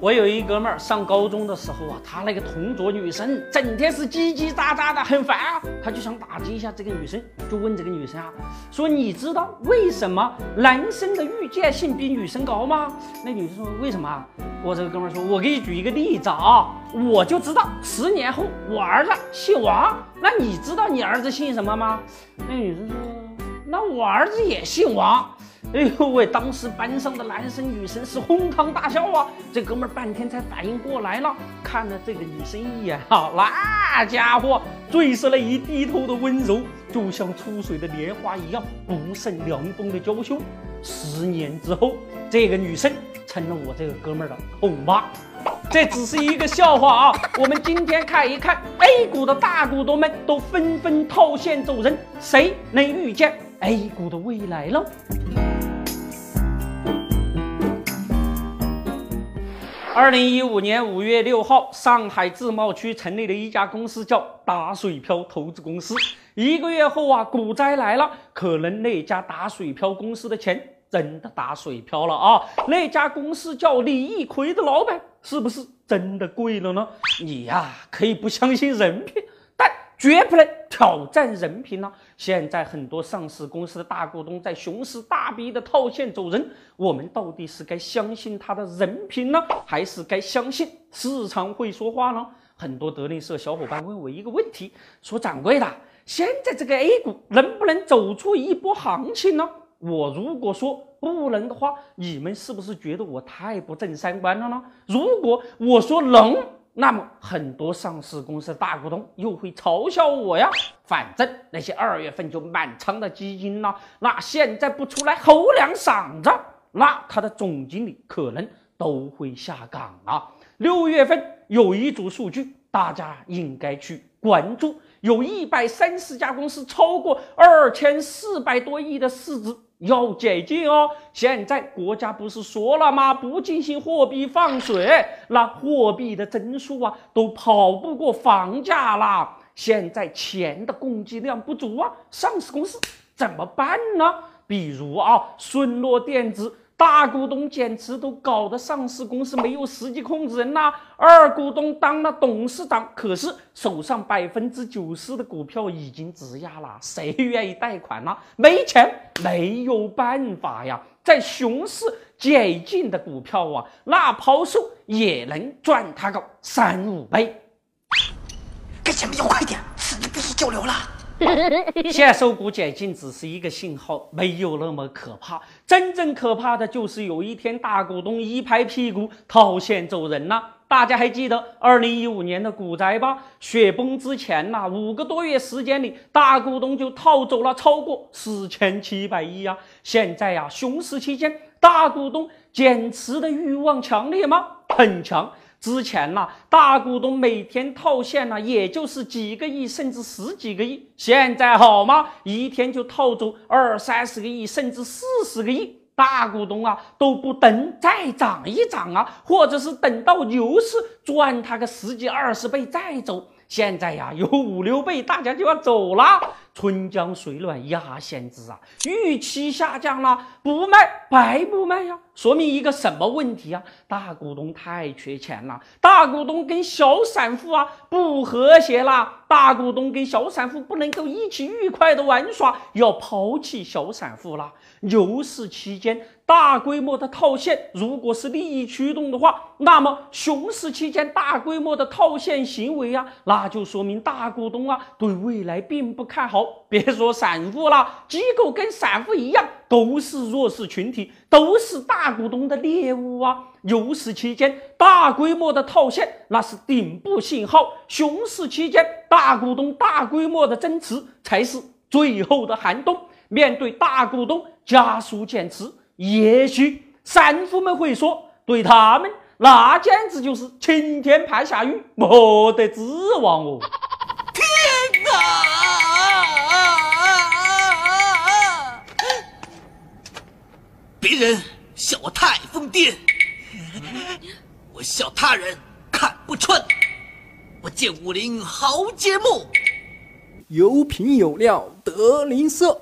我有一哥们儿上高中的时候啊，他那个同桌女生整天是叽叽喳喳的，很烦啊。他就想打击一下这个女生，就问这个女生啊，说你知道为什么男生的见性比女生高吗？那女生说为什么？我这个哥们说，我给你举一个例子啊，我就知道十年后我儿子姓王，那你知道你儿子姓什么吗？那女生说，那我儿子也姓王。哎呦喂！当时班上的男生女生是哄堂大笑啊！这哥们儿半天才反应过来了，看了这个女生一眼啊，那家伙最是那一低头的温柔，就像出水的莲花一样，不胜凉风的娇羞。十年之后，这个女生成了我这个哥们儿的后妈。这只是一个笑话啊！我们今天看一看 A 股的大股东们都纷纷套现走人，谁能预见 A 股的未来呢？二零一五年五月六号，上海自贸区成立的一家公司，叫打水漂投资公司。一个月后啊，股灾来了，可能那家打水漂公司的钱真的打水漂了啊！那家公司叫李一奎的老板，是不是真的贵了呢？你呀，可以不相信人品。绝不能挑战人品呢！现在很多上市公司的大股东在熊市大逼的套现走人，我们到底是该相信他的人品呢，还是该相信市场会说话呢？很多德林社小伙伴问我一个问题，说掌柜的，现在这个 A 股能不能走出一波行情呢？我如果说不能的话，你们是不是觉得我太不正三观了呢？如果我说能，那么很多上市公司大股东又会嘲笑我呀。反正那些二月份就满仓的基金呢，那现在不出来吼两嗓子，那他的总经理可能都会下岗啊。六月份有一组数据，大家应该去关注，有一百三十家公司，超过二千四百多亿的市值。要解禁哦！现在国家不是说了吗？不进行货币放水，那货币的增速啊，都跑不过房价啦。现在钱的供给量不足啊，上市公司怎么办呢？比如啊，顺络电子。大股东减持都搞得上市公司没有实际控制人呐，二股东当了董事长，可是手上百分之九十的股票已经质押了，谁愿意贷款呢？没钱没有办法呀，在熊市解禁的股票啊，那抛售也能赚他个三五倍。给钱比较快点，此地不宜久留了。限售股解禁只是一个信号，没有那么可怕。真正可怕的就是有一天大股东一拍屁股套现走人了。大家还记得二零一五年的股灾吧？雪崩之前呐，五个多月时间里，大股东就套走了超过四千七百亿呀。现在呀，熊市期间，大股东减持的欲望强烈吗？很强。之前呢，大股东每天套现呢，也就是几个亿，甚至十几个亿。现在好吗？一天就套走二三十个亿，甚至四十个亿。大股东啊，都不等再涨一涨啊，或者是等到牛市赚他个十几二十倍再走。现在呀，有五六倍，大家就要走了。春江水暖鸭先知啊，预期下降了，不卖白不卖呀，说明一个什么问题啊？大股东太缺钱了，大股东跟小散户啊不和谐了，大股东跟小散户不能够一起愉快的玩耍，要抛弃小散户了。牛市期间大规模的套现，如果是利益驱动的话，那么熊市期间大规模的套现行为啊，那就说明大股东啊对未来并不看好。别说散户了，机构跟散户一样，都是弱势群体，都是大股东的猎物啊。牛市期间大规模的套现，那是顶部信号；熊市期间大股东大规模的增持，才是最后的寒冬。面对大股东加速减持，也许散户们会说，对他们那简直就是晴天派下雨，没得指望哦。天哪！别人笑我太疯癫，我笑他人看不穿。我见武林豪杰目，有品有料得吝啬。